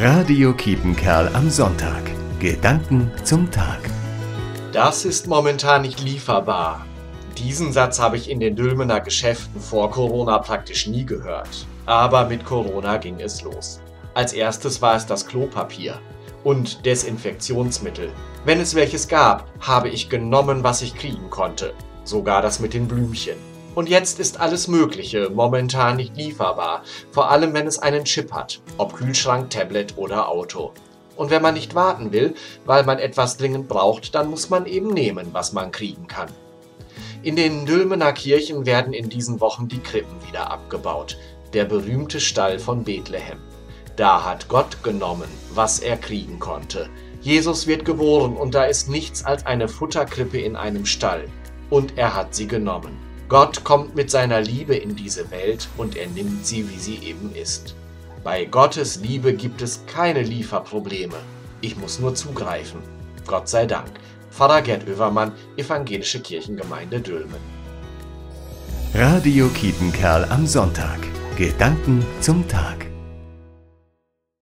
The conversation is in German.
Radio Kiepenkerl am Sonntag. Gedanken zum Tag. Das ist momentan nicht lieferbar. Diesen Satz habe ich in den Dülmener Geschäften vor Corona praktisch nie gehört. Aber mit Corona ging es los. Als erstes war es das Klopapier und Desinfektionsmittel. Wenn es welches gab, habe ich genommen, was ich kriegen konnte. Sogar das mit den Blümchen. Und jetzt ist alles Mögliche momentan nicht lieferbar, vor allem wenn es einen Chip hat, ob Kühlschrank, Tablet oder Auto. Und wenn man nicht warten will, weil man etwas dringend braucht, dann muss man eben nehmen, was man kriegen kann. In den Dülmener Kirchen werden in diesen Wochen die Krippen wieder abgebaut, der berühmte Stall von Bethlehem. Da hat Gott genommen, was er kriegen konnte. Jesus wird geboren und da ist nichts als eine Futterkrippe in einem Stall. Und er hat sie genommen. Gott kommt mit seiner Liebe in diese Welt und er nimmt sie, wie sie eben ist. Bei Gottes Liebe gibt es keine Lieferprobleme. Ich muss nur zugreifen. Gott sei Dank. Pfarrer Gerd Oevermann, Evangelische Kirchengemeinde Dülmen. Radio Kiepenkerl am Sonntag. Gedanken zum Tag.